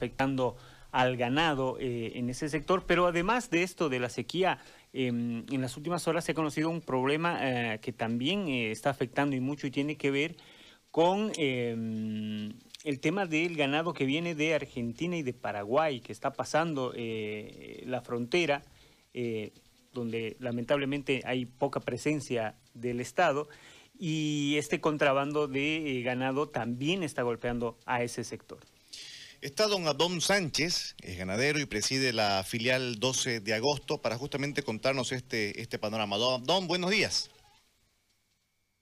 afectando al ganado eh, en ese sector, pero además de esto de la sequía, em, en las últimas horas se ha conocido un problema eh, que también eh, está afectando y mucho y tiene que ver con em, el tema del ganado que viene de Argentina y de Paraguay, que está pasando la frontera, donde lamentablemente hay poca presencia del Estado, y este contrabando de ganado también está golpeando a ese sector. Está don Adón Sánchez, es ganadero y preside la filial 12 de agosto para justamente contarnos este, este panorama. Don, buenos días.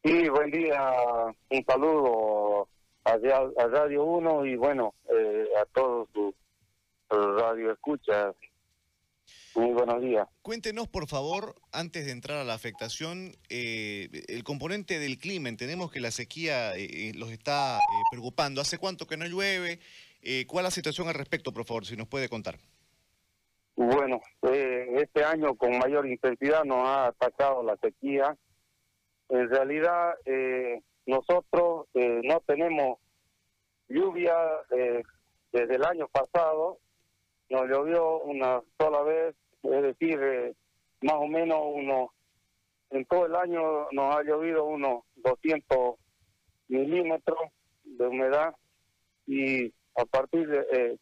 Sí, buen día. Un saludo a, Radio 1 y bueno, eh, a todos sus radio escuchas. Muy buenos días. Cuéntenos, por favor, antes de entrar a la afectación, eh, el componente del clima. Entendemos que la sequía eh, los está preocupando. ¿Hace cuánto que no llueve? Eh, ¿Cuál es la situación al respecto, por favor, si nos puede contar? Bueno, eh, este año con mayor intensidad nos ha atacado la sequía. En realidad, eh, nosotros no tenemos lluvia desde el año pasado. Nos llovió una sola vez, es decir, más o menos unos, en todo el año nos ha llovido unos 200 milímetros de humedad y a partir de, eh,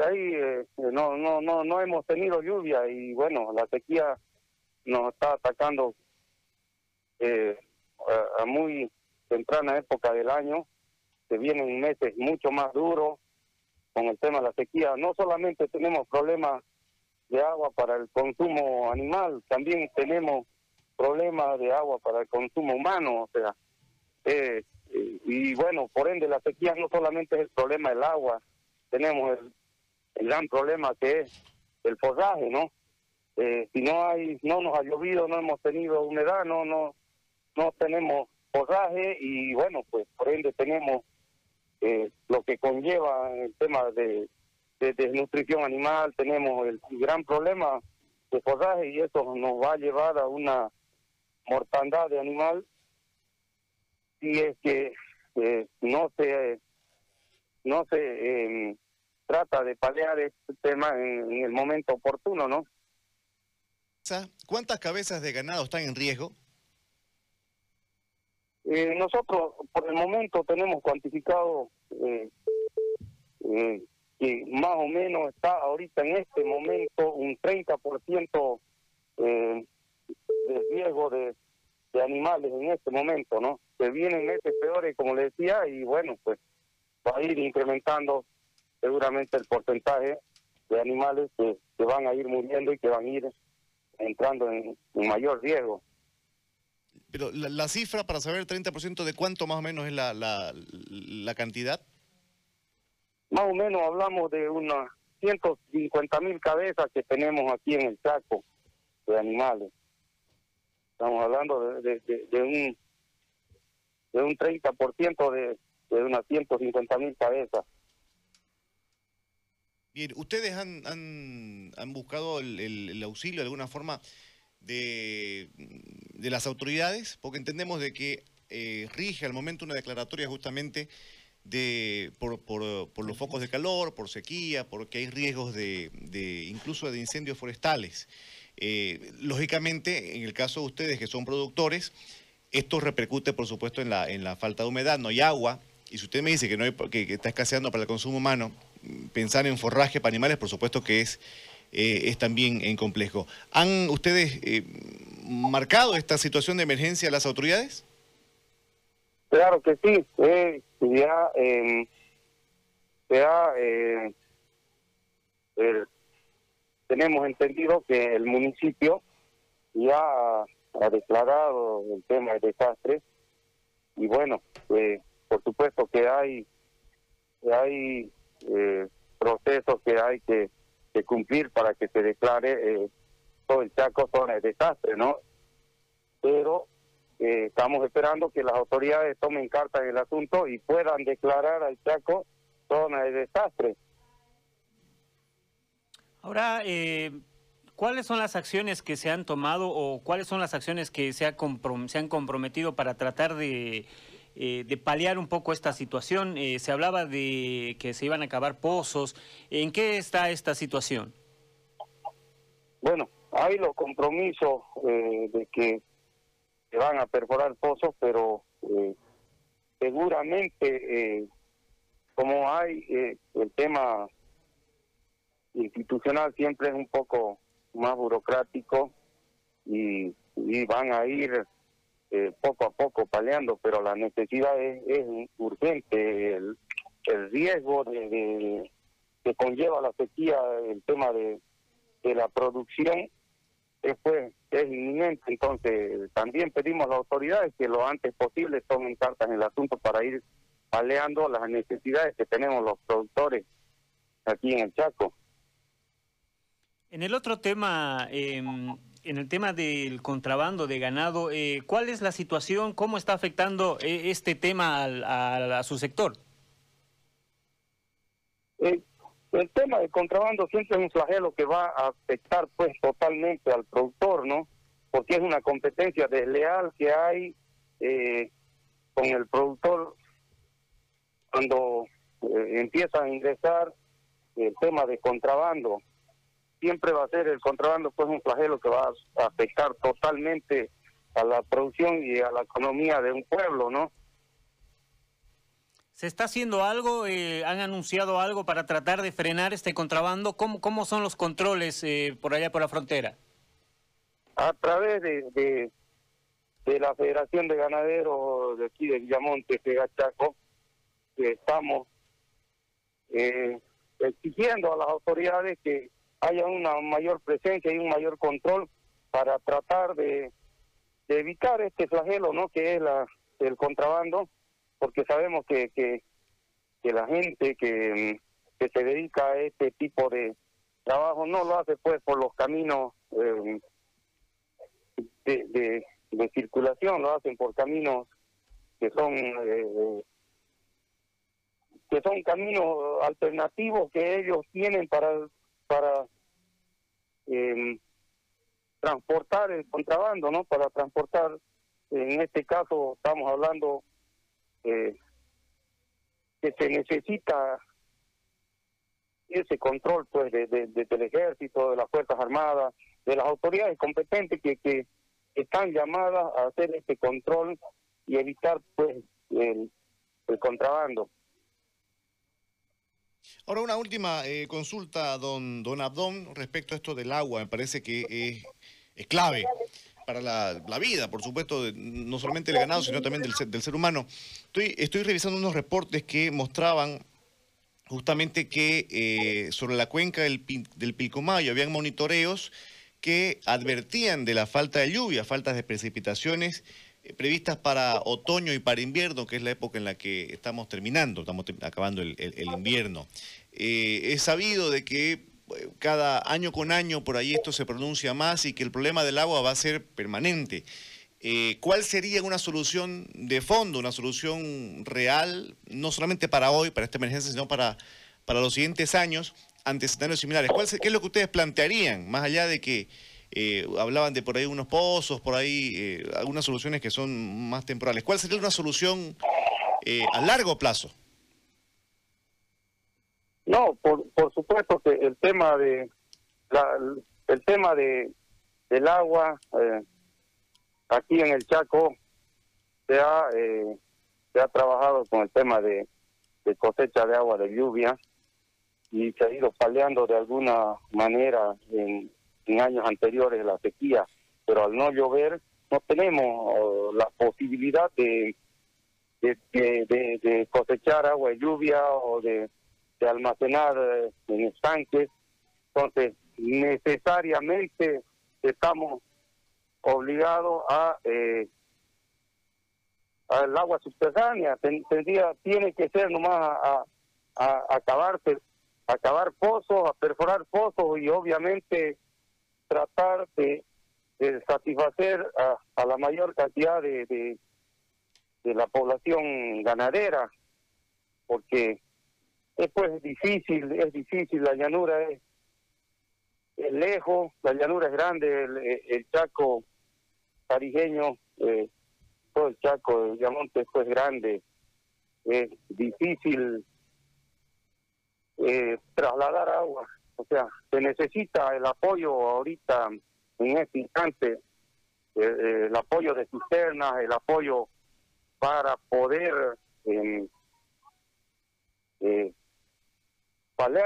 ahí eh, no, no, no, no hemos tenido lluvia y bueno, la sequía nos está atacando eh, a, muy temprana época del año, que vienen meses mucho más duros con el tema de la sequía. No solamente tenemos problemas de agua para el consumo animal, también tenemos problemas de agua para el consumo humano, o sea, eh, y bueno, por ende la sequía no solamente es el problema del agua, tenemos el, gran problema que es el forraje, ¿no? Eh, si no hay, no nos ha llovido, no hemos tenido humedad, no, no, no tenemos forraje y bueno, pues por ende tenemos eh, lo que conlleva el tema de, de desnutrición animal, tenemos el gran problema de forraje y eso nos va a llevar a una mortandad de animal si es que eh, no se no se em, trata de paliar este tema en, el momento oportuno, ¿no? ¿Cuántas cabezas de ganado están en riesgo? Eh, nosotros por el momento tenemos cuantificado eh, que más o menos está ahorita en este momento un 30% eh, de riesgo de, de animales en este momento, ¿no? Se vienen meses peores, como le decía, y bueno, pues va a ir incrementando seguramente el porcentaje de animales que, van a ir muriendo y que van a ir entrando en, mayor riesgo. Pero la, cifra para saber el 30% de cuánto más o menos es la, la, la cantidad. Más o menos hablamos de unas 150 mil cabezas que tenemos aquí en el saco de animales. Estamos hablando de, de, un de un 30% de, de unas 150 mil cabezas. Bien, ¿ustedes han, han, buscado el, el, auxilio de alguna forma de, de, las autoridades? Porque entendemos de que eh, rige al momento una declaratoria justamente de por, por, por, los focos de calor, por sequía, porque hay riesgos de, de incluso de incendios forestales. Eh, lógicamente, en el caso de ustedes que son productores, esto repercute, por supuesto, en la, en la falta de humedad, no hay agua. Y si usted me dice que, no hay, que, está escaseando para el consumo humano, pensar en forraje para animales, por supuesto que es, eh, es también en complejo. ¿Han ustedes eh, marcado esta situación de emergencia a las autoridades? Claro que sí. ya em, ha tenemos entendido que el municipio ya ha declarado el tema de desastre y bueno, eh, por supuesto que hay hay eh, procesos que hay que, cumplir para que se declare eh, todo el Chaco zona de desastre, ¿no? Pero estamos esperando que las autoridades tomen carta en el asunto y puedan declarar al Chaco zona de desastre. Ahora, eh, ¿cuáles son las acciones que se han tomado o cuáles son las acciones que se, ha se han comprometido para tratar de eh, de paliar un poco esta situación? se hablaba de que se iban a acabar pozos. ¿En qué está esta situación? Bueno, hay los compromisos de que se van a perforar pozos, pero seguramente como hay el tema institucional siempre es un poco más burocrático y, van a ir eh, poco a poco paleando, pero la necesidad es, urgente. El, riesgo de, que conlleva la sequía, el tema de, la producción, después es inminente. Entonces, también pedimos a las autoridades que lo antes posible tomen cartas en el asunto para ir paleando las necesidades que tenemos los productores aquí en el Chaco. En el otro tema, em, en el tema del contrabando de ganado, eh, ¿cuál es la situación? ¿Cómo está afectando eh, este tema a, su sector? El, tema del contrabando siempre es un flagelo que va a afectar pues totalmente al productor, ¿no? Porque es una competencia desleal que hay eh, con el productor cuando empieza a ingresar el tema de contrabando siempre va a ser el contrabando pues un flagelo que va a afectar totalmente a la producción y a la economía de un pueblo, ¿no? ¿Se está haciendo algo? Eh, ¿Han anunciado algo para tratar de frenar este contrabando? ¿Cómo, cómo son los controles eh, por allá por la frontera? A través de, de, la Federación de Ganaderos de aquí de Villamonte, de Gachaco, que estamos eh, exigiendo a las autoridades que haya una mayor presencia y un mayor control para tratar de, evitar este flagelo, ¿no? Que es la, el contrabando, porque sabemos que, que, la gente que, que se dedica a este tipo de trabajo no lo hace pues por los caminos eh, de, de, circulación, lo hacen por caminos que son eh, que son caminos alternativos que ellos tienen para para eh, transportar el contrabando, ¿no? Para transportar, en este caso estamos hablando eh, que se necesita ese control pues de, del ejército, de las Fuerzas Armadas, de las autoridades competentes que, que están llamadas a hacer este control y evitar pues el contrabando. Ahora, una última eh, consulta, don, don Abdón, respecto a esto del agua. Me parece que es, clave para la, vida, por supuesto, no solamente del ganado, sino también del, del ser humano. Estoy, estoy revisando unos reportes que mostraban justamente que eh, sobre la cuenca del, del Pilcomayo habían monitoreos que advertían de la falta de lluvia, faltas de precipitaciones eh, previstas para otoño y para invierno, que es la época en la que estamos terminando, estamos acabando el, invierno. Eh, es sabido de que eh, cada año con año por ahí esto se pronuncia más y que el problema del agua va a ser permanente. ¿Cuál sería una solución de fondo, una solución real, no solamente para hoy, para esta emergencia, sino para, para los siguientes años, ante escenarios similares? ¿Cuál, ¿Qué es lo que ustedes plantearían, más allá de que eh, hablaban de por ahí unos pozos, por ahí eh, algunas soluciones que son más temporales. ¿Cuál sería una solución eh, a largo plazo? No, por, por supuesto que el tema de el tema de del agua aquí en el Chaco se ha se ha trabajado con el tema de, de cosecha de agua de lluvia y se ha ido paliando de alguna manera en, años anteriores la sequía, pero al no llover no tenemos la posibilidad de, de, cosechar agua de lluvia o de, almacenar eh, en estanques. Entonces, necesariamente estamos obligados a eh, al agua subterránea. Tendría, tiene que ser nomás a, a acabarse, acabar pozos, a perforar pozos y obviamente tratar de, satisfacer a, la mayor cantidad de, de, la población ganadera, porque es pues difícil, es difícil, la llanura es, lejos, la llanura es grande, el, Chaco tarijeño eh, todo el Chaco de Villamonte esto es grande, es difícil eh, trasladar agua, o sea, se necesita el apoyo ahorita en este instante, eh, el apoyo de cisternas, el apoyo para poder em, eh,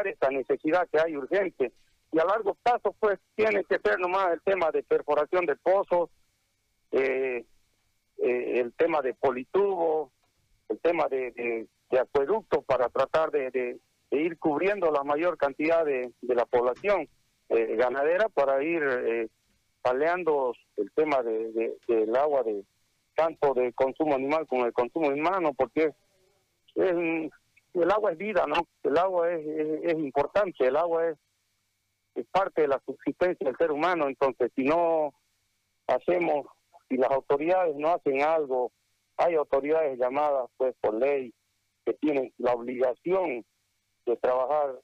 esta necesidad que hay urgente. Y a largo plazo, pues, tiene que ser nomás el tema de perforación de pozos, eh, eh, el tema de politubo, el tema de, de, acueductos para tratar de, ir cubriendo la mayor cantidad de, de la población eh, ganadera para ir eh, paleando el tema de, del agua de tanto de consumo animal como de consumo humano, porque es, el agua es vida, ¿no? El agua es, es, importante, el agua es, es parte de la subsistencia del ser humano, entonces si no hacemos, si las autoridades no hacen algo, hay autoridades llamadas pues por ley que tienen la obligación de trabajar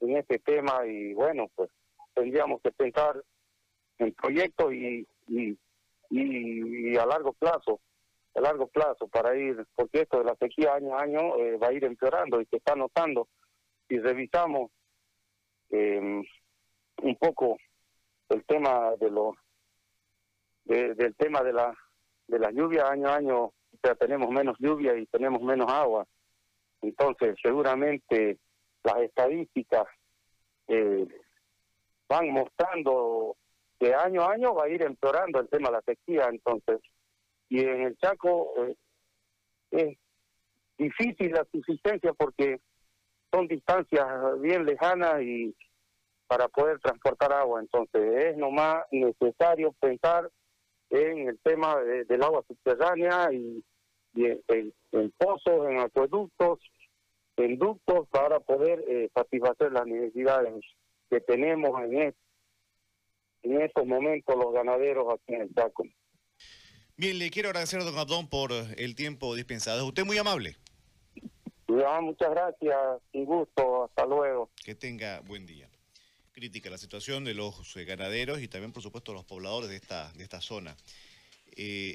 en este tema y bueno, pues tendríamos que pensar en proyectos y, y, y, a largo plazo, a largo plazo para ir, porque esto de la sequía año a año eh, va a ir empeorando y se está notando. Si revisamos eh, un poco el tema de los del tema de la de la lluvia año a año, o sea, tenemos menos lluvia y tenemos menos agua. Entonces, seguramente las estadísticas eh, van mostrando que año a año va a ir empeorando el tema de la sequía, entonces, y en el Chaco eh, es difícil la subsistencia porque son distancias bien lejanas y para poder transportar agua, entonces es nomás necesario pensar en el tema del agua subterránea y, en, pozos, en acueductos, en ductos para poder eh, satisfacer las necesidades que tenemos en este en estos momentos los ganaderos aquí en el Chaco. Bien, le quiero agradecer a don Abdón por el tiempo dispensado. Usted muy amable. Ya, muchas gracias, un gusto, hasta luego. Que tenga buen día. Crítica la situación de los ganaderos y también, por supuesto, los pobladores de esta, de esta zona. Eh,